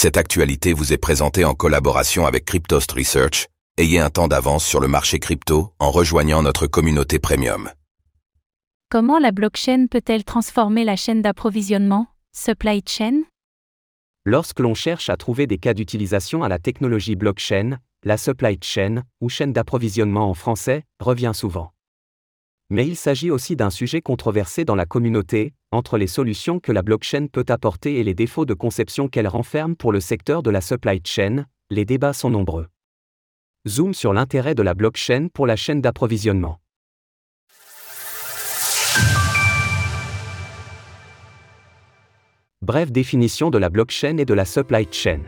Cette actualité vous est présentée en collaboration avec Cryptost Research. Ayez un temps d'avance sur le marché crypto en rejoignant notre communauté premium. Comment la blockchain peut-elle transformer la chaîne d'approvisionnement, supply chain? Lorsque l'on cherche à trouver des cas d'utilisation à la technologie blockchain, la supply chain, ou chaîne d'approvisionnement en français, revient souvent. Mais il s'agit aussi d'un sujet controversé dans la communauté, entre les solutions que la blockchain peut apporter et les défauts de conception qu'elle renferme pour le secteur de la supply chain, les débats sont nombreux. Zoom sur l'intérêt de la blockchain pour la chaîne d'approvisionnement. Brève définition de la blockchain et de la supply chain.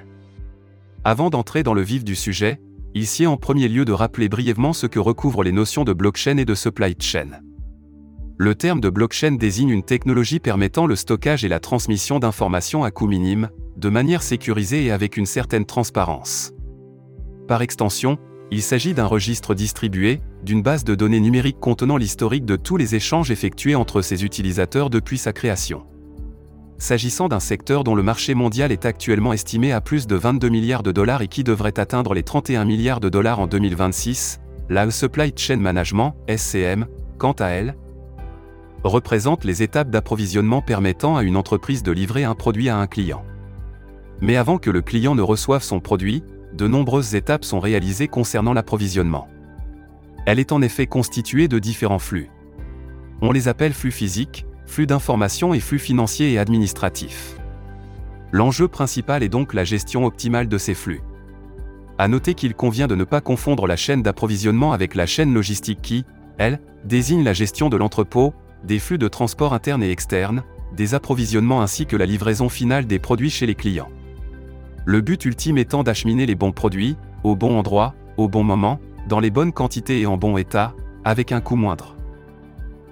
Avant d'entrer dans le vif du sujet, sied en premier lieu de rappeler brièvement ce que recouvrent les notions de blockchain et de supply chain. Le terme de blockchain désigne une technologie permettant le stockage et la transmission d'informations à coût minime, de manière sécurisée et avec une certaine transparence. Par extension, il s'agit d'un registre distribué, d'une base de données numériques contenant l'historique de tous les échanges effectués entre ses utilisateurs depuis sa création s'agissant d'un secteur dont le marché mondial est actuellement estimé à plus de 22 milliards de dollars et qui devrait atteindre les 31 milliards de dollars en 2026, la Supply Chain Management, SCM, quant à elle, représente les étapes d'approvisionnement permettant à une entreprise de livrer un produit à un client. Mais avant que le client ne reçoive son produit, de nombreuses étapes sont réalisées concernant l'approvisionnement. Elle est en effet constituée de différents flux. On les appelle flux physiques, flux d'informations et flux financiers et administratifs. L'enjeu principal est donc la gestion optimale de ces flux. À noter qu'il convient de ne pas confondre la chaîne d'approvisionnement avec la chaîne logistique qui, elle, désigne la gestion de l'entrepôt, des flux de transport interne et externe, des approvisionnements ainsi que la livraison finale des produits chez les clients. Le but ultime étant d'acheminer les bons produits, au bon endroit, au bon moment, dans les bonnes quantités et en bon état, avec un coût moindre.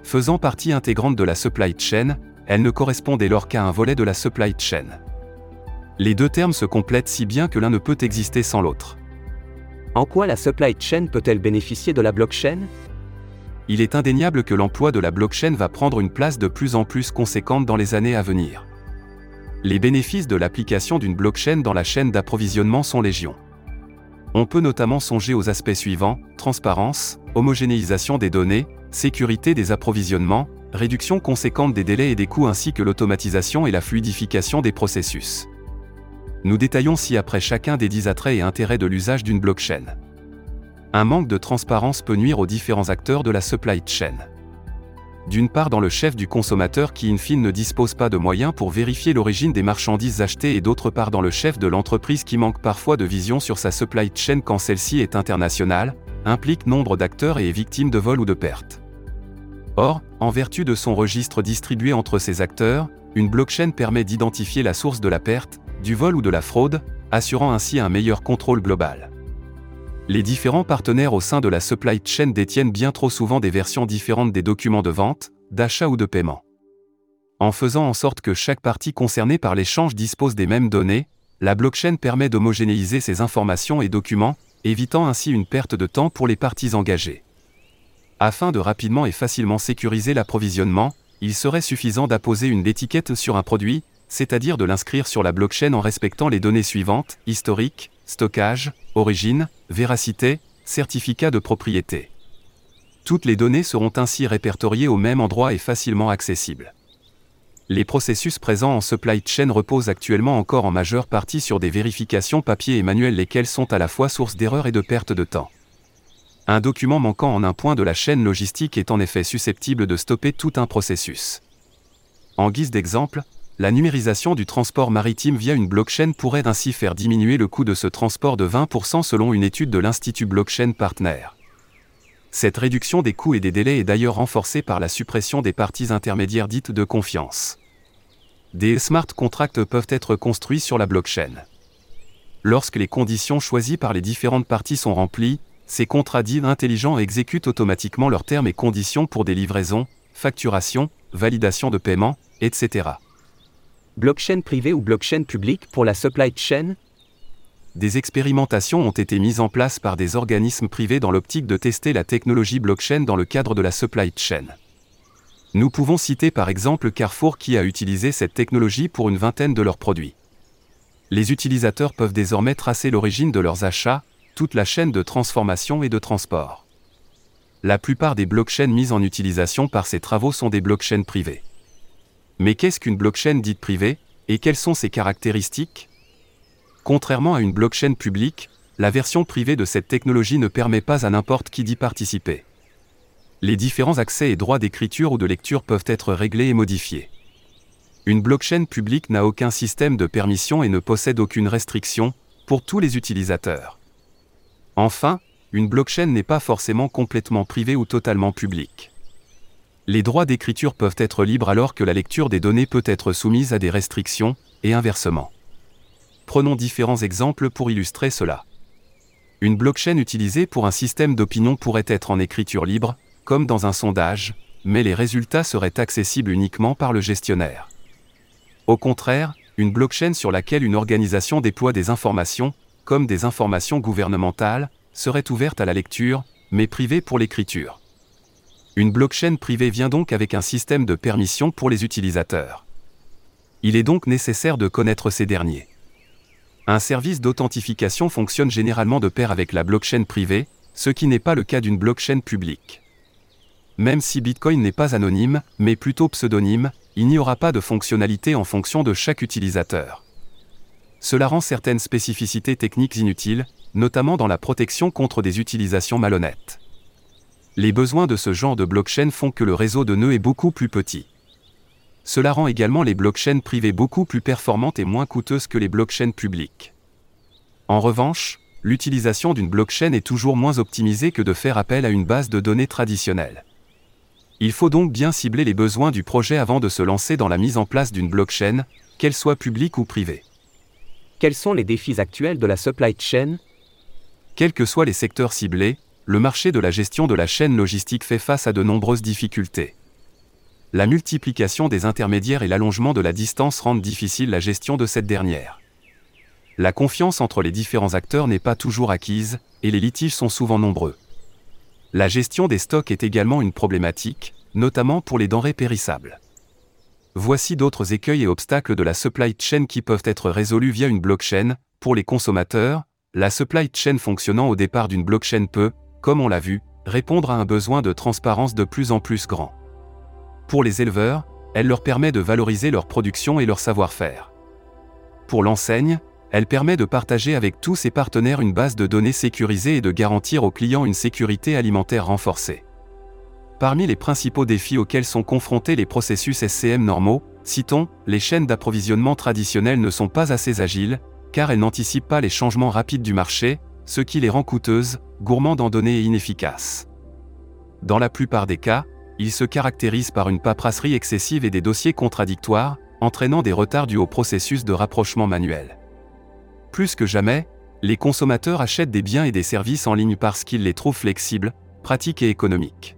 Faisant partie intégrante de la supply chain, elle ne correspond dès lors qu'à un volet de la supply chain. Les deux termes se complètent si bien que l'un ne peut exister sans l'autre. En quoi la supply chain peut-elle bénéficier de la blockchain? Il est indéniable que l'emploi de la blockchain va prendre une place de plus en plus conséquente dans les années à venir. Les bénéfices de l'application d'une blockchain dans la chaîne d'approvisionnement sont légion. On peut notamment songer aux aspects suivants, transparence, homogénéisation des données, sécurité des approvisionnements, réduction conséquente des délais et des coûts ainsi que l'automatisation et la fluidification des processus. Nous détaillons ci-après chacun des dix attraits et intérêts de l'usage d'une blockchain. Un manque de transparence peut nuire aux différents acteurs de la supply chain. D'une part dans le chef du consommateur qui in fine ne dispose pas de moyens pour vérifier l'origine des marchandises achetées et d'autre part dans le chef de l'entreprise qui manque parfois de vision sur sa supply chain quand celle-ci est internationale, implique nombre d'acteurs et est victime de vols ou de pertes. Or, en vertu de son registre distribué entre ces acteurs, une blockchain permet d'identifier la source de la perte, du vol ou de la fraude, assurant ainsi un meilleur contrôle global. Les différents partenaires au sein de la supply chain détiennent bien trop souvent des versions différentes des documents de vente, d'achat ou de paiement. En faisant en sorte que chaque partie concernée par l'échange dispose des mêmes données, la blockchain permet d'homogénéiser ces informations et documents, évitant ainsi une perte de temps pour les parties engagées. Afin de rapidement et facilement sécuriser l'approvisionnement, il serait suffisant d'apposer une étiquette sur un produit, c'est-à-dire de l'inscrire sur la blockchain en respectant les données suivantes, historique, stockage, origine, véracité, certificat de propriété. Toutes les données seront ainsi répertoriées au même endroit et facilement accessibles. Les processus présents en supply chain reposent actuellement encore en majeure partie sur des vérifications papier et manuelles lesquelles sont à la fois source d'erreurs et de perte de temps. Un document manquant en un point de la chaîne logistique est en effet susceptible de stopper tout un processus. En guise d'exemple, la numérisation du transport maritime via une blockchain pourrait ainsi faire diminuer le coût de ce transport de 20% selon une étude de l'Institut Blockchain Partner. Cette réduction des coûts et des délais est d'ailleurs renforcée par la suppression des parties intermédiaires dites de confiance. Des smart contracts peuvent être construits sur la blockchain. Lorsque les conditions choisies par les différentes parties sont remplies, ces contrats dits intelligents exécutent automatiquement leurs termes et conditions pour des livraisons, facturation, validation de paiement, etc. Blockchain privée ou blockchain publique pour la supply chain? Des expérimentations ont été mises en place par des organismes privés dans l'optique de tester la technologie blockchain dans le cadre de la supply chain. Nous pouvons citer par exemple Carrefour qui a utilisé cette technologie pour une vingtaine de leurs produits. Les utilisateurs peuvent désormais tracer l'origine de leurs achats, la chaîne de transformation et de transport. La plupart des blockchains mises en utilisation par ces travaux sont des blockchains privées. Mais qu'est-ce qu'une blockchain dite privée, et quelles sont ses caractéristiques? Contrairement à une blockchain publique, la version privée de cette technologie ne permet pas à n'importe qui d'y participer. Les différents accès et droits d'écriture ou de lecture peuvent être réglés et modifiés. Une blockchain publique n'a aucun système de permission et ne possède aucune restriction pour tous les utilisateurs. Enfin, une blockchain n'est pas forcément complètement privée ou totalement publique. Les droits d'écriture peuvent être libres alors que la lecture des données peut être soumise à des restrictions, et inversement. Prenons différents exemples pour illustrer cela. Une blockchain utilisée pour un système d'opinion pourrait être en écriture libre, comme dans un sondage, mais les résultats seraient accessibles uniquement par le gestionnaire. Au contraire, une blockchain sur laquelle une organisation déploie des informations, comme des informations gouvernementales, serait ouverte à la lecture, mais privée pour l'écriture. Une blockchain privée vient donc avec un système de permission pour les utilisateurs. Il est donc nécessaire de connaître ces derniers. Un service d'authentification fonctionne généralement de pair avec la blockchain privée, ce qui n'est pas le cas d'une blockchain publique. Même si Bitcoin n'est pas anonyme, mais plutôt pseudonyme, il n'y aura pas de fonctionnalité en fonction de chaque utilisateur. Cela rend certaines spécificités techniques inutiles, notamment dans la protection contre des utilisations malhonnêtes. Les besoins de ce genre de blockchain font que le réseau de nœuds est beaucoup plus petit. Cela rend également les blockchains privées beaucoup plus performantes et moins coûteuses que les blockchains publiques. En revanche, l'utilisation d'une blockchain est toujours moins optimisée que de faire appel à une base de données traditionnelle. Il faut donc bien cibler les besoins du projet avant de se lancer dans la mise en place d'une blockchain, qu'elle soit publique ou privée. Quels sont les défis actuels de la supply chain? Quels que soient les secteurs ciblés, le marché de la gestion de la chaîne logistique fait face à de nombreuses difficultés. La multiplication des intermédiaires et l'allongement de la distance rendent difficile la gestion de cette dernière. La confiance entre les différents acteurs n'est pas toujours acquise, et les litiges sont souvent nombreux. La gestion des stocks est également une problématique, notamment pour les denrées périssables. Voici d'autres écueils et obstacles de la supply chain qui peuvent être résolus via une blockchain, pour les consommateurs, la supply chain fonctionnant au départ d'une blockchain peut, comme on l'a vu, répondre à un besoin de transparence de plus en plus grand. Pour les éleveurs, elle leur permet de valoriser leur production et leur savoir-faire. Pour l'enseigne, elle permet de partager avec tous ses partenaires une base de données sécurisée et de garantir aux clients une sécurité alimentaire renforcée. Parmi les principaux défis auxquels sont confrontés les processus SCM normaux, citons, les chaînes d'approvisionnement traditionnelles ne sont pas assez agiles, car elles n'anticipent pas les changements rapides du marché, ce qui les rend coûteuses, gourmandes en données et inefficaces. Dans la plupart des cas, ils se caractérisent par une paperasserie excessive et des dossiers contradictoires, entraînant des retards dus au processus de rapprochement manuel. Plus que jamais, les consommateurs achètent des biens et des services en ligne parce qu'ils les trouvent flexibles, pratiques et économiques.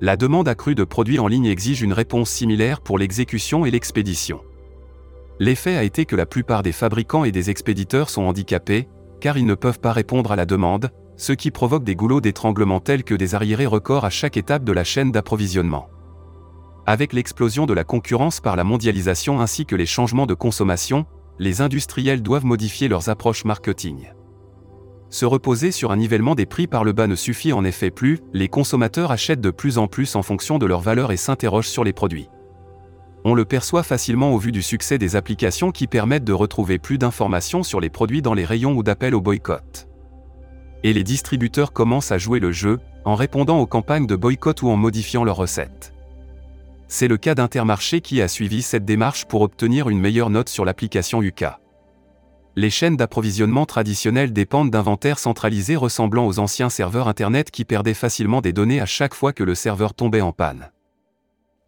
La demande accrue de produits en ligne exige une réponse similaire pour l'exécution et l'expédition. L'effet a été que la plupart des fabricants et des expéditeurs sont handicapés, car ils ne peuvent pas répondre à la demande, ce qui provoque des goulots d'étranglement tels que des arriérés records à chaque étape de la chaîne d'approvisionnement. Avec l'explosion de la concurrence par la mondialisation ainsi que les changements de consommation, les industriels doivent modifier leurs approches marketing. Se reposer sur un nivellement des prix par le bas ne suffit en effet plus, les consommateurs achètent de plus en plus en fonction de leur valeur et s'interrogent sur les produits on le perçoit facilement au vu du succès des applications qui permettent de retrouver plus d'informations sur les produits dans les rayons ou d'appels au boycott. Et les distributeurs commencent à jouer le jeu, en répondant aux campagnes de boycott ou en modifiant leurs recettes. C'est le cas d'Intermarché qui a suivi cette démarche pour obtenir une meilleure note sur l'application UCA. Les chaînes d'approvisionnement traditionnelles dépendent d'inventaires centralisés ressemblant aux anciens serveurs Internet qui perdaient facilement des données à chaque fois que le serveur tombait en panne.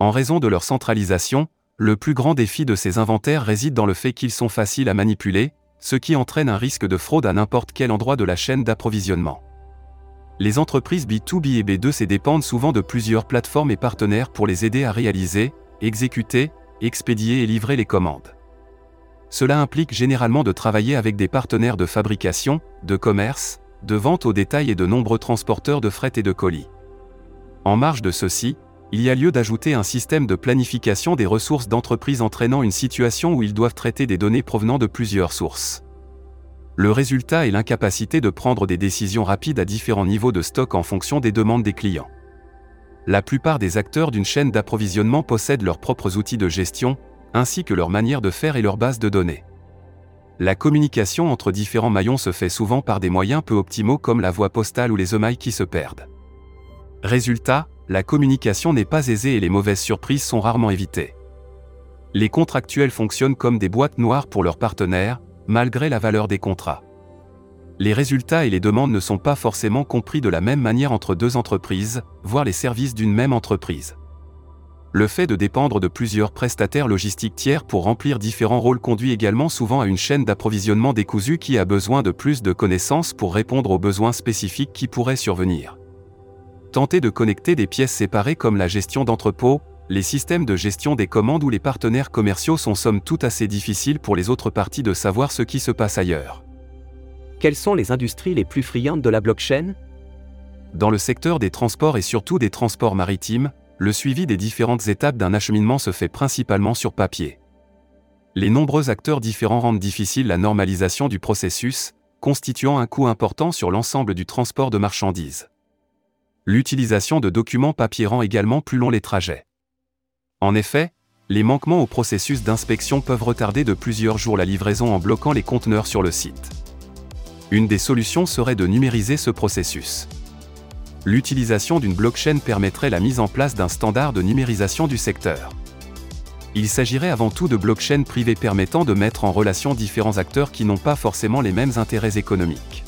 En raison de leur centralisation, le plus grand défi de ces inventaires réside dans le fait qu'ils sont faciles à manipuler, ce qui entraîne un risque de fraude à n'importe quel endroit de la chaîne d'approvisionnement. Les entreprises B2B et B2C dépendent souvent de plusieurs plateformes et partenaires pour les aider à réaliser, exécuter, expédier et livrer les commandes. Cela implique généralement de travailler avec des partenaires de fabrication, de commerce, de vente au détail et de nombreux transporteurs de fret et de colis. En marge de ceci, il y a lieu d'ajouter un système de planification des ressources d'entreprise entraînant une situation où ils doivent traiter des données provenant de plusieurs sources. Le résultat est l'incapacité de prendre des décisions rapides à différents niveaux de stock en fonction des demandes des clients. La plupart des acteurs d'une chaîne d'approvisionnement possèdent leurs propres outils de gestion, ainsi que leur manière de faire et leur base de données. La communication entre différents maillons se fait souvent par des moyens peu optimaux comme la voie postale ou les emails qui se perdent. Résultat, la communication n'est pas aisée et les mauvaises surprises sont rarement évitées. Les contractuels fonctionnent comme des boîtes noires pour leurs partenaires, malgré la valeur des contrats. Les résultats et les demandes ne sont pas forcément compris de la même manière entre deux entreprises, voire les services d'une même entreprise. Le fait de dépendre de plusieurs prestataires logistiques tiers pour remplir différents rôles conduit également souvent à une chaîne d'approvisionnement décousue qui a besoin de plus de connaissances pour répondre aux besoins spécifiques qui pourraient survenir. Tenter de connecter des pièces séparées comme la gestion d'entrepôt, les systèmes de gestion des commandes ou les partenaires commerciaux sont somme toute assez difficiles pour les autres parties de savoir ce qui se passe ailleurs. Quelles sont les industries les plus friandes de la blockchain? Dans le secteur des transports et surtout des transports maritimes, le suivi des différentes étapes d'un acheminement se fait principalement sur papier. Les nombreux acteurs différents rendent difficile la normalisation du processus, constituant un coût important sur l'ensemble du transport de marchandises. L'utilisation de documents papier rend également plus long les trajets. En effet, les manquements au processus d'inspection peuvent retarder de plusieurs jours la livraison en bloquant les conteneurs sur le site. Une des solutions serait de numériser ce processus. L'utilisation d'une blockchain permettrait la mise en place d'un standard de numérisation du secteur. Il s'agirait avant tout de blockchains privées permettant de mettre en relation différents acteurs qui n'ont pas forcément les mêmes intérêts économiques.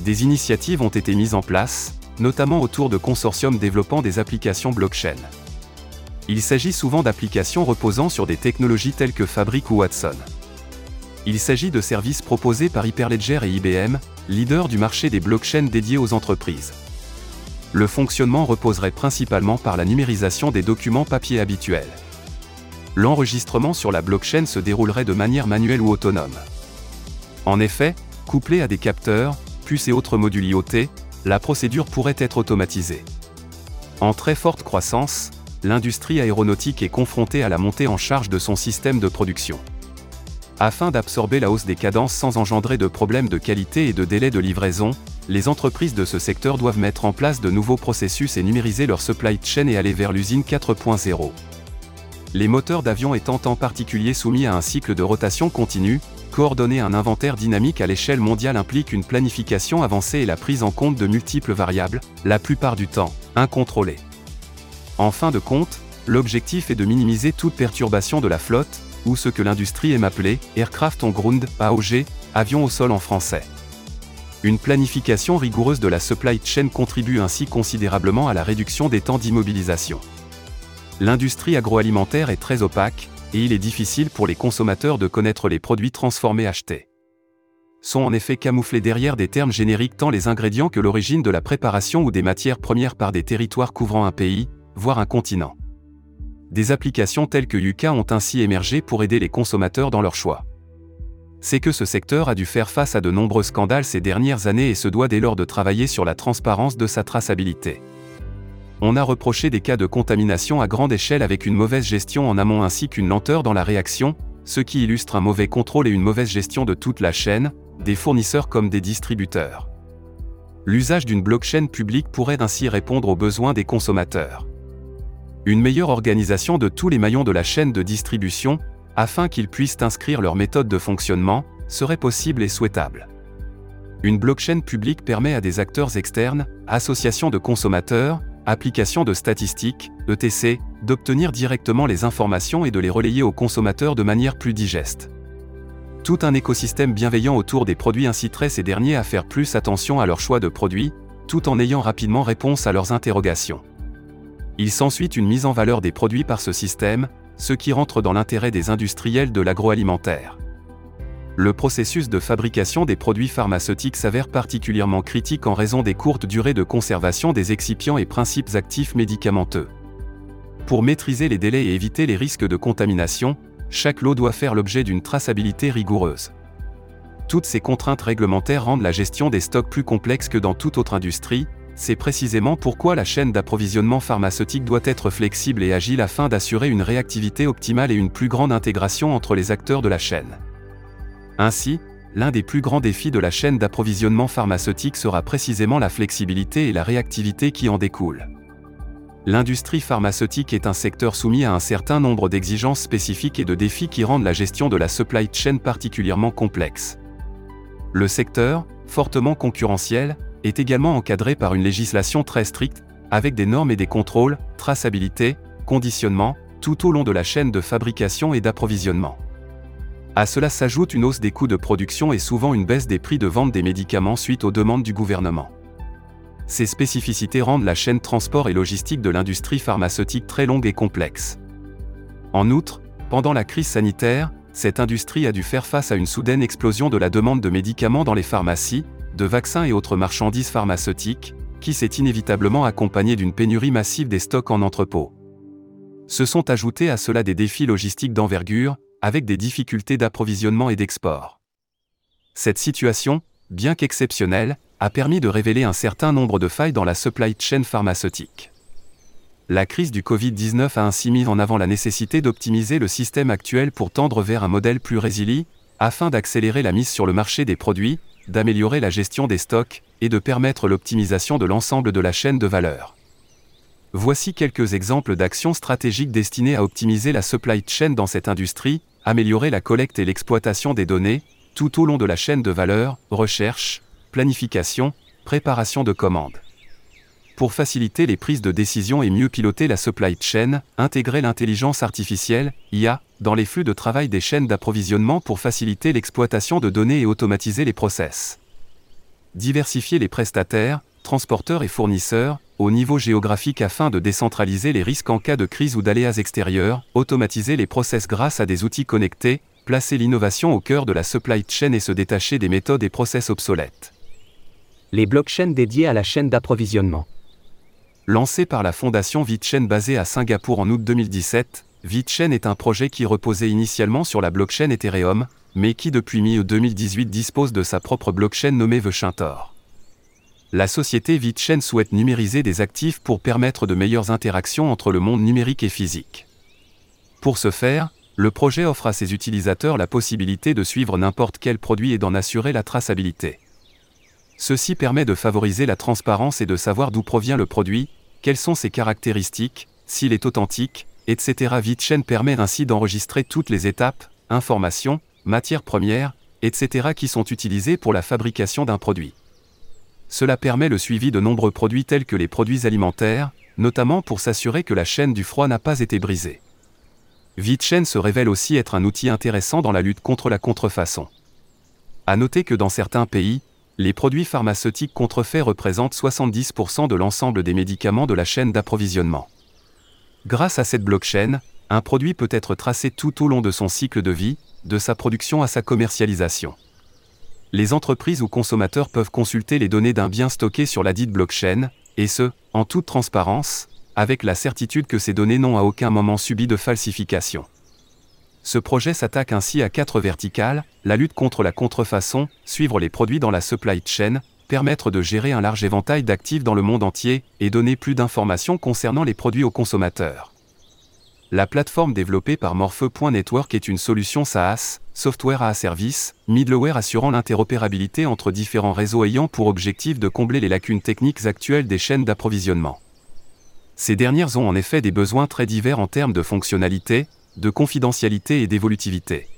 Des initiatives ont été mises en place, notamment autour de consortiums développant des applications blockchain. Il s'agit souvent d'applications reposant sur des technologies telles que Fabric ou Watson. Il s'agit de services proposés par Hyperledger et IBM, leaders du marché des blockchains dédiés aux entreprises. Le fonctionnement reposerait principalement par la numérisation des documents papier habituels. L'enregistrement sur la blockchain se déroulerait de manière manuelle ou autonome. En effet, couplé à des capteurs, puces et autres modules IoT, la procédure pourrait être automatisée. En très forte croissance, l'industrie aéronautique est confrontée à la montée en charge de son système de production. Afin d'absorber la hausse des cadences sans engendrer de problèmes de qualité et de délai de livraison, les entreprises de ce secteur doivent mettre en place de nouveaux processus et numériser leur supply chain et aller vers l'usine 4.0. Les moteurs d'avion étant en particulier soumis à un cycle de rotation continue, Coordonner un inventaire dynamique à l'échelle mondiale implique une planification avancée et la prise en compte de multiples variables, la plupart du temps, incontrôlées. En fin de compte, l'objectif est de minimiser toute perturbation de la flotte, ou ce que l'industrie aime appeler aircraft on ground, AOG, avion au sol en français. Une planification rigoureuse de la supply chain contribue ainsi considérablement à la réduction des temps d'immobilisation. L'industrie agroalimentaire est très opaque, et il est difficile pour les consommateurs de connaître les produits transformés achetés. Sont en effet camouflés derrière des termes génériques tant les ingrédients que l'origine de la préparation ou des matières premières par des territoires couvrant un pays, voire un continent. Des applications telles que Yuka ont ainsi émergé pour aider les consommateurs dans leur choix. C'est que ce secteur a dû faire face à de nombreux scandales ces dernières années et se doit dès lors de travailler sur la transparence de sa traçabilité on a reproché des cas de contamination à grande échelle avec une mauvaise gestion en amont ainsi qu'une lenteur dans la réaction, ce qui illustre un mauvais contrôle et une mauvaise gestion de toute la chaîne, des fournisseurs comme des distributeurs. L'usage d'une blockchain publique pourrait ainsi répondre aux besoins des consommateurs. Une meilleure organisation de tous les maillons de la chaîne de distribution, afin qu'ils puissent inscrire leur méthode de fonctionnement, serait possible et souhaitable. Une blockchain publique permet à des acteurs externes, associations de consommateurs, application de statistiques, ETC, d'obtenir directement les informations et de les relayer aux consommateurs de manière plus digeste. Tout un écosystème bienveillant autour des produits inciterait ces derniers à faire plus attention à leur choix de produits, tout en ayant rapidement réponse à leurs interrogations. Il s'ensuit une mise en valeur des produits par ce système, ce qui rentre dans l'intérêt des industriels de l'agroalimentaire le processus de fabrication des produits pharmaceutiques s'avère particulièrement critique en raison des courtes durées de conservation des excipients et principes actifs médicamenteux. Pour maîtriser les délais et éviter les risques de contamination, chaque lot doit faire l'objet d'une traçabilité rigoureuse. Toutes ces contraintes réglementaires rendent la gestion des stocks plus complexe que dans toute autre industrie, c'est précisément pourquoi la chaîne d'approvisionnement pharmaceutique doit être flexible et agile afin d'assurer une réactivité optimale et une plus grande intégration entre les acteurs de la chaîne. Ainsi, l'un des plus grands défis de la chaîne d'approvisionnement pharmaceutique sera précisément la flexibilité et la réactivité qui en découlent. L'industrie pharmaceutique est un secteur soumis à un certain nombre d'exigences spécifiques et de défis qui rendent la gestion de la supply chain particulièrement complexe. Le secteur, fortement concurrentiel, est également encadré par une législation très stricte, avec des normes et des contrôles, traçabilité, conditionnement, tout au long de la chaîne de fabrication et d'approvisionnement. À cela s'ajoute une hausse des coûts de production et souvent une baisse des prix de vente des médicaments suite aux demandes du gouvernement. Ces spécificités rendent la chaîne transport et logistique de l'industrie pharmaceutique très longue et complexe. En outre, pendant la crise sanitaire, cette industrie a dû faire face à une soudaine explosion de la demande de médicaments dans les pharmacies, de vaccins et autres marchandises pharmaceutiques, qui s'est inévitablement accompagnée d'une pénurie massive des stocks en entrepôt. Se sont ajoutés à cela des défis logistiques d'envergure, avec des difficultés d'approvisionnement et d'export. Cette situation, bien qu'exceptionnelle, a permis de révéler un certain nombre de failles dans la supply chain pharmaceutique. La crise du Covid-19 a ainsi mis en avant la nécessité d'optimiser le système actuel pour tendre vers un modèle plus résilient, afin d'accélérer la mise sur le marché des produits, d'améliorer la gestion des stocks et de permettre l'optimisation de l'ensemble de la chaîne de valeur. Voici quelques exemples d'actions stratégiques destinées à optimiser la supply chain dans cette industrie, améliorer la collecte et l'exploitation des données, tout au long de la chaîne de valeur, recherche, planification, préparation de commandes. Pour faciliter les prises de décision et mieux piloter la supply chain, intégrer l'intelligence artificielle, IA, dans les flux de travail des chaînes d'approvisionnement pour faciliter l'exploitation de données et automatiser les process. Diversifier les prestataires, transporteurs et fournisseurs, au niveau géographique afin de décentraliser les risques en cas de crise ou d'aléas extérieurs, automatiser les process grâce à des outils connectés, placer l'innovation au cœur de la supply chain et se détacher des méthodes et process obsolètes. Les blockchains dédiés à la chaîne d'approvisionnement. Lancé par la fondation VitChain basée à Singapour en août 2017, VitChain est un projet qui reposait initialement sur la blockchain Ethereum, mais qui depuis mi-2018 dispose de sa propre blockchain nommée VeChainTor. La société VitChain souhaite numériser des actifs pour permettre de meilleures interactions entre le monde numérique et physique. Pour ce faire, le projet offre à ses utilisateurs la possibilité de suivre n'importe quel produit et d'en assurer la traçabilité. Ceci permet de favoriser la transparence et de savoir d'où provient le produit, quelles sont ses caractéristiques, s'il est authentique, etc. VitChain permet ainsi d'enregistrer toutes les étapes, informations, matières premières, etc. qui sont utilisées pour la fabrication d'un produit. Cela permet le suivi de nombreux produits tels que les produits alimentaires, notamment pour s'assurer que la chaîne du froid n'a pas été brisée. VitChain se révèle aussi être un outil intéressant dans la lutte contre la contrefaçon. À noter que dans certains pays, les produits pharmaceutiques contrefaits représentent 70% de l'ensemble des médicaments de la chaîne d'approvisionnement. Grâce à cette blockchain, un produit peut être tracé tout au long de son cycle de vie, de sa production à sa commercialisation. Les entreprises ou consommateurs peuvent consulter les données d'un bien stocké sur la dite blockchain, et ce, en toute transparence, avec la certitude que ces données n'ont à aucun moment subi de falsification. Ce projet s'attaque ainsi à quatre verticales, la lutte contre la contrefaçon, suivre les produits dans la supply chain, permettre de gérer un large éventail d'actifs dans le monde entier, et donner plus d'informations concernant les produits aux consommateurs. La plateforme développée par Morphe.network est une solution SaaS, software a service, middleware assurant l'interopérabilité entre différents réseaux ayant pour objectif de combler les lacunes techniques actuelles des chaînes d'approvisionnement. Ces dernières ont en effet des besoins très divers en termes de fonctionnalités, de confidentialité et d'évolutivité.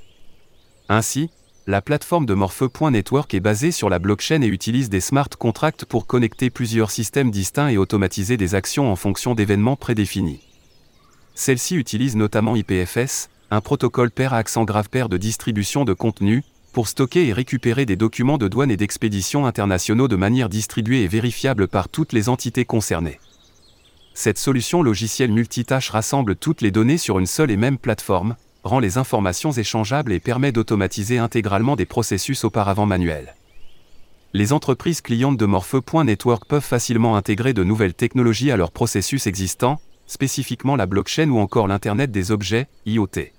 Ainsi, la plateforme de Morphe.network est basée sur la blockchain et utilise des smart contracts pour connecter plusieurs systèmes distincts et automatiser des actions en fonction d'événements prédéfinis. Celle-ci utilise notamment IPFS, un protocole pair à accent grave pair de distribution de contenu, pour stocker et récupérer des documents de douane et d'expédition internationaux de manière distribuée et vérifiable par toutes les entités concernées cette solution logicielle multitâche rassemble toutes les données sur une seule et même plateforme, rend les informations échangeables et permet d'automatiser intégralement des processus auparavant manuels. Les entreprises clientes de Morphe.network peuvent facilement intégrer de nouvelles technologies à leurs processus existants, spécifiquement la blockchain ou encore l'Internet des objets, IoT.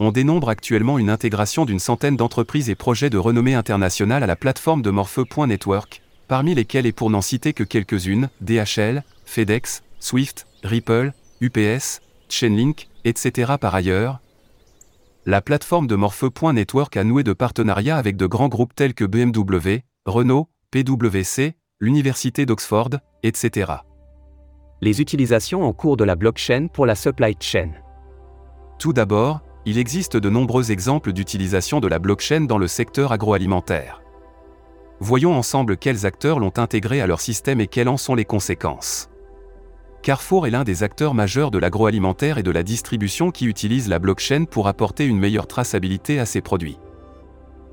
On dénombre actuellement une intégration d'une centaine d'entreprises et projets de renommée internationale à la plateforme de Morphe.network, parmi lesquelles et pour n'en citer que quelques-unes, DHL, FedEx, Swift, Ripple, UPS, Chainlink, etc. Par ailleurs, la plateforme de Morphe.network a noué de partenariats avec de grands groupes tels que BMW, Renault, PwC, l'Université d'Oxford, etc. Les utilisations en cours de la blockchain pour la supply chain. Tout d'abord, il existe de nombreux exemples d'utilisation de la blockchain dans le secteur agroalimentaire. Voyons ensemble quels acteurs l'ont intégré à leur système et quelles en sont les conséquences. Carrefour est l'un des acteurs majeurs de l'agroalimentaire et de la distribution qui utilise la blockchain pour apporter une meilleure traçabilité à ses produits.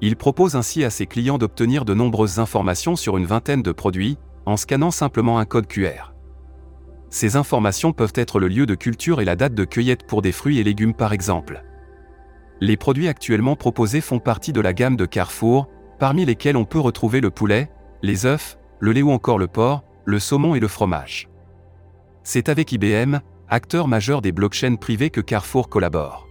Il propose ainsi à ses clients d'obtenir de nombreuses informations sur une vingtaine de produits, en scannant simplement un code QR. Ces informations peuvent être le lieu de culture et la date de cueillette pour des fruits et légumes par exemple. Les produits actuellement proposés font partie de la gamme de Carrefour, parmi lesquels on peut retrouver le poulet, les œufs, le lait ou encore le porc, le saumon et le fromage. C'est avec IBM, acteur majeur des blockchains privées que Carrefour collabore.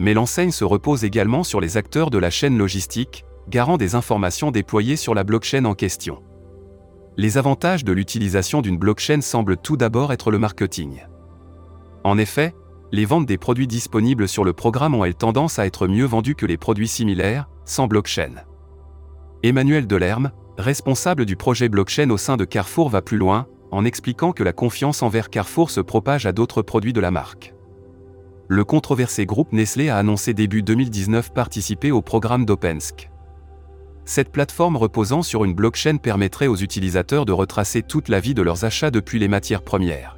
Mais l'enseigne se repose également sur les acteurs de la chaîne logistique, garant des informations déployées sur la blockchain en question. Les avantages de l'utilisation d'une blockchain semblent tout d'abord être le marketing. En effet, les ventes des produits disponibles sur le programme ont elles tendance à être mieux vendues que les produits similaires, sans blockchain. Emmanuel Delerme, responsable du projet blockchain au sein de Carrefour, va plus loin, en expliquant que la confiance envers Carrefour se propage à d'autres produits de la marque. Le controversé groupe Nestlé a annoncé début 2019 participer au programme d'Opensk. Cette plateforme reposant sur une blockchain permettrait aux utilisateurs de retracer toute la vie de leurs achats depuis les matières premières.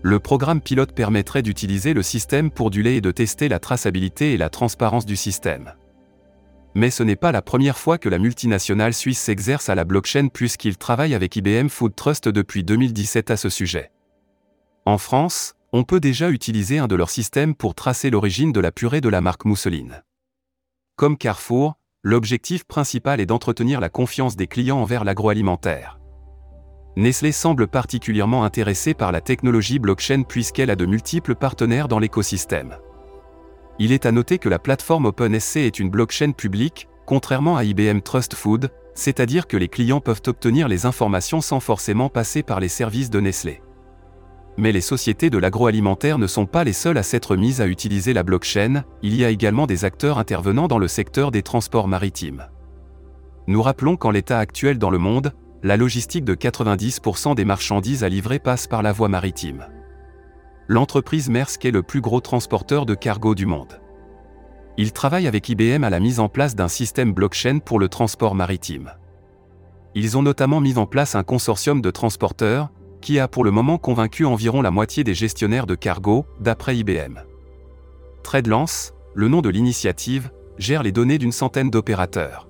Le programme pilote permettrait d'utiliser le système pour du lait et de tester la traçabilité et la transparence du système. Mais ce n'est pas la première fois que la multinationale suisse s'exerce à la blockchain puisqu'il travaille avec IBM Food Trust depuis 2017 à ce sujet. En France, on peut déjà utiliser un de leurs systèmes pour tracer l'origine de la purée de la marque Mousseline. Comme Carrefour, l'objectif principal est d'entretenir la confiance des clients envers l'agroalimentaire. Nestlé semble particulièrement intéressé par la technologie blockchain puisqu'elle a de multiples partenaires dans l'écosystème. Il est à noter que la plateforme OpenSC est une blockchain publique, contrairement à IBM Trust Food, c'est-à-dire que les clients peuvent obtenir les informations sans forcément passer par les services de Nestlé. Mais les sociétés de l'agroalimentaire ne sont pas les seules à s'être mises à utiliser la blockchain, il y a également des acteurs intervenant dans le secteur des transports maritimes. Nous rappelons qu'en l'état actuel dans le monde, la logistique de 90% des marchandises à livrer passe par la voie maritime l'entreprise Maersk est le plus gros transporteur de cargo du monde. Il travaille avec IBM à la mise en place d'un système blockchain pour le transport maritime. Ils ont notamment mis en place un consortium de transporteurs, qui a pour le moment convaincu environ la moitié des gestionnaires de cargo, d'après IBM. TradeLance, le nom de l'initiative, gère les données d'une centaine d'opérateurs.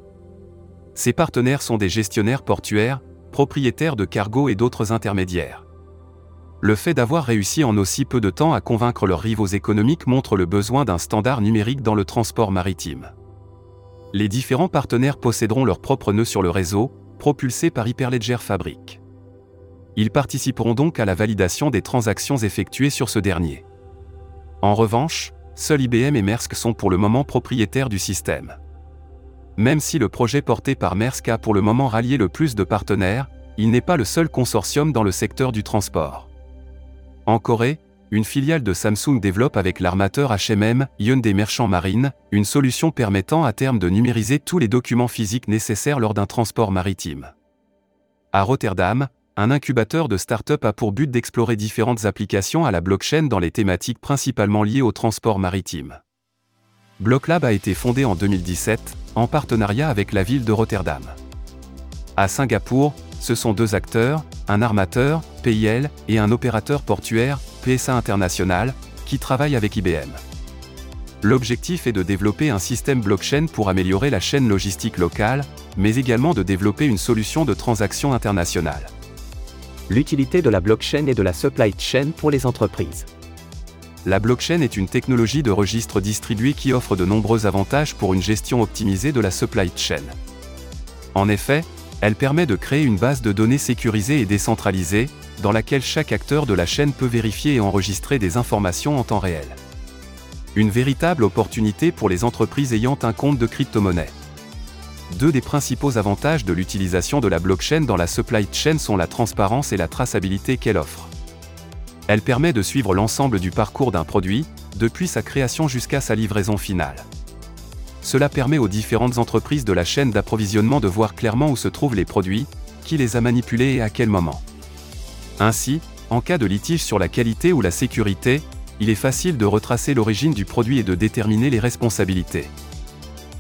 Ses partenaires sont des gestionnaires portuaires, propriétaires de cargo et d'autres intermédiaires. Le fait d'avoir réussi en aussi peu de temps à convaincre leurs rivaux économiques montre le besoin d'un standard numérique dans le transport maritime. Les différents partenaires posséderont leur propre nœud sur le réseau, propulsé par Hyperledger Fabric. Ils participeront donc à la validation des transactions effectuées sur ce dernier. En revanche, seuls IBM et Maersk sont pour le moment propriétaires du système. Même si le projet porté par Maersk a pour le moment rallié le plus de partenaires, il n'est pas le seul consortium dans le secteur du transport. En Corée, une filiale de Samsung développe avec l'armateur HMM, Hyundai Merchant Marine, une solution permettant à terme de numériser tous les documents physiques nécessaires lors d'un transport maritime. À Rotterdam, un incubateur de start-up a pour but d'explorer différentes applications à la blockchain dans les thématiques principalement liées au transport maritime. Blocklab a été fondé en 2017, en partenariat avec la ville de Rotterdam. À Singapour, ce sont deux acteurs, un armateur, Et un opérateur portuaire, PSA International, qui travaillent avec IBM. L'objectif est de développer un système blockchain pour améliorer la chaîne logistique locale, mais également de développer une solution de transaction internationale. L'utilité de la blockchain et de la supply chain pour les entreprises. La blockchain est une technologie de registre distribué qui offre de nombreux avantages pour une gestion optimisée de la supply chain. En effet, elle permet de créer une base de données sécurisée et décentralisée, dans laquelle chaque acteur de la chaîne peut vérifier et enregistrer des informations en temps réel. Une véritable opportunité pour les entreprises ayant un compte de crypto-monnaie. deux des principaux avantages de l'utilisation de la blockchain dans la supply chain sont la transparence et la traçabilité qu'elle offre. Elle permet de suivre l'ensemble du parcours d'un produit, depuis sa création jusqu'à sa livraison finale. Cela permet aux différentes entreprises de la chaîne d'approvisionnement de voir clairement où se trouvent les produits, qui les a manipulés et à quel moment. Ainsi, en cas de litige sur la qualité ou la sécurité, il est facile de retracer l'origine du produit et de déterminer les responsabilités.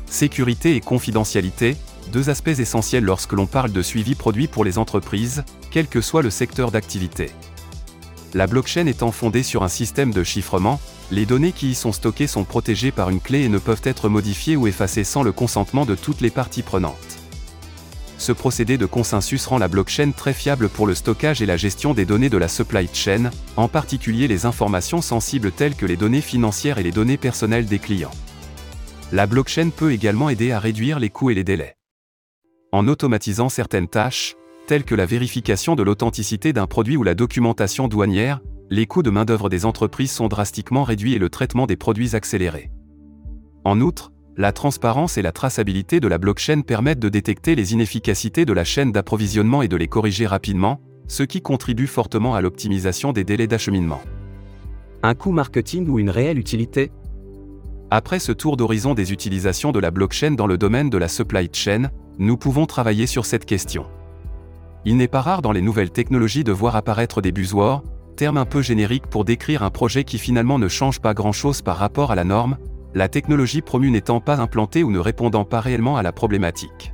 Sécurité et confidentialité, deux aspects essentiels lorsque l'on parle de suivi produit pour les entreprises, quel que soit le secteur d'activité. La blockchain étant fondée sur un système de chiffrement, les données qui y sont stockées sont protégées par une clé et ne peuvent être modifiées ou effacées sans le consentement de toutes les parties prenantes. Ce procédé de consensus rend la blockchain très fiable pour le stockage et la gestion des données de la supply chain, en particulier les informations sensibles telles que les données financières et les données personnelles des clients. La blockchain peut également aider à réduire les coûts et les délais. En automatisant certaines tâches, telles que la vérification de l'authenticité d'un produit ou la documentation douanière, les coûts de main-d'œuvre des entreprises sont drastiquement réduits et le traitement des produits accéléré. En outre, la transparence et la traçabilité de la blockchain permettent de détecter les inefficacités de la chaîne d'approvisionnement et de les corriger rapidement, ce qui contribue fortement à l'optimisation des délais d'acheminement. Un coût marketing ou une réelle utilité? Après ce tour d'horizon des utilisations de la blockchain dans le domaine de la supply chain, nous pouvons travailler sur cette question. Il n'est pas rare dans les nouvelles technologies de voir apparaître des buzzwords, termes un peu génériques pour décrire un projet qui finalement ne change pas grand-chose par rapport à la norme, la technologie promue n'étant pas implantée ou ne répondant pas réellement à la problématique.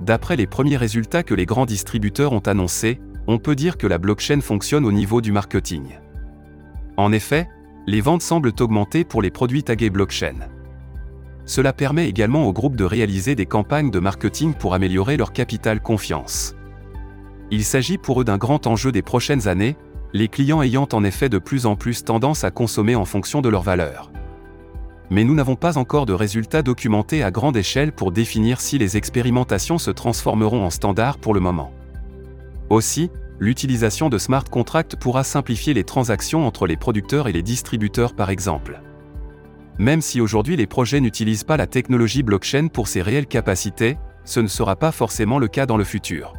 D'après les premiers résultats que les grands distributeurs ont annoncés, on peut dire que la blockchain fonctionne au niveau du marketing. En effet, les ventes semblent augmenter pour les produits tagués blockchain. Cela permet également aux groupes de réaliser des campagnes de marketing pour améliorer leur capital confiance. Il s'agit pour eux d'un grand enjeu des prochaines années, les clients ayant en effet de plus en plus tendance à consommer en fonction de leurs valeurs mais nous n'avons pas encore de résultats documentés à grande échelle pour définir si les expérimentations se transformeront en standard pour le moment. Aussi, l'utilisation de smart contracts pourra simplifier les transactions entre les producteurs et les distributeurs par exemple. Même si aujourd'hui les projets n'utilisent pas la technologie blockchain pour ses réelles capacités, ce ne sera pas forcément le cas dans le futur.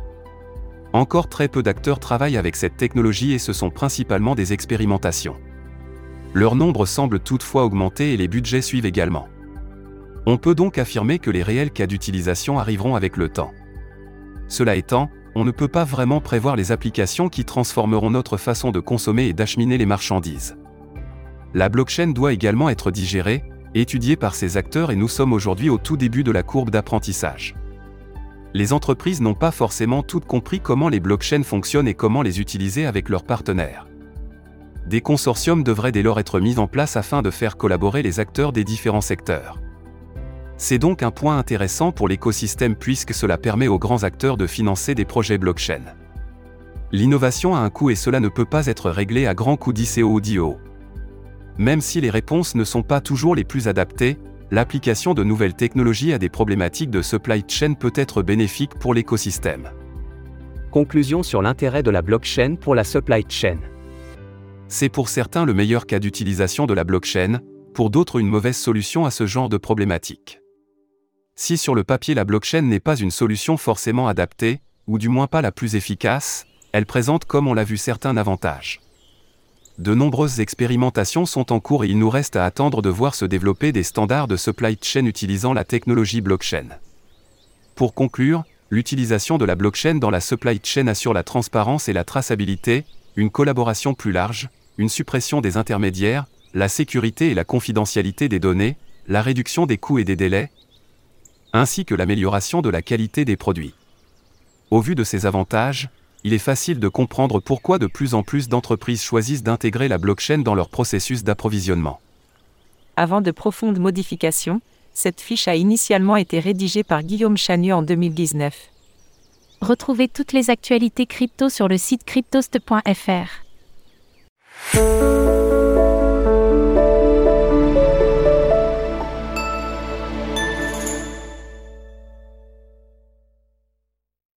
Encore très peu d'acteurs travaillent avec cette technologie et ce sont principalement des expérimentations. Leur nombre semble toutefois augmenter et les budgets suivent également. On peut donc affirmer que les réels cas d'utilisation arriveront avec le temps. Cela étant, on ne peut pas vraiment prévoir les applications qui transformeront notre façon de consommer et d'acheminer les marchandises. La blockchain doit également être digérée, étudiée par ces acteurs et nous sommes aujourd'hui au tout début de la courbe d'apprentissage. Les entreprises n'ont pas forcément toutes compris comment les blockchains fonctionnent et comment les utiliser avec leurs partenaires. Des consortiums devraient dès lors être mis en place afin de faire collaborer les acteurs des différents secteurs. C'est donc un point intéressant pour l'écosystème puisque cela permet aux grands acteurs de financer des projets blockchain. L'innovation a un coût et cela ne peut pas être réglé à grands coûts d'ICO ou d'IO. Même si les réponses ne sont pas toujours les plus adaptées, l'application de nouvelles technologies à des problématiques de supply chain peut être bénéfique pour l'écosystème. Conclusion sur l'intérêt de la blockchain pour la supply chain. C'est pour certains le meilleur cas d'utilisation de la blockchain, pour d'autres une mauvaise solution à ce genre de problématique. Si sur le papier la blockchain n'est pas une solution forcément adaptée, ou du moins pas la plus efficace, elle présente comme on l'a vu certains avantages. De nombreuses expérimentations sont en cours et il nous reste à attendre de voir se développer des standards de supply chain utilisant la technologie blockchain. Pour conclure, l'utilisation de la blockchain dans la supply chain assure la transparence et la traçabilité, une collaboration plus large, une suppression des intermédiaires, la sécurité et la confidentialité des données, la réduction des coûts et des délais, ainsi que l'amélioration de la qualité des produits. Au vu de ces avantages, il est facile de comprendre pourquoi de plus en plus d'entreprises choisissent d'intégrer la blockchain dans leur processus d'approvisionnement. Avant de profondes modifications, cette fiche a initialement été rédigée par Guillaume Chanu en 2019. Retrouvez toutes les actualités crypto sur le site cryptost.fr.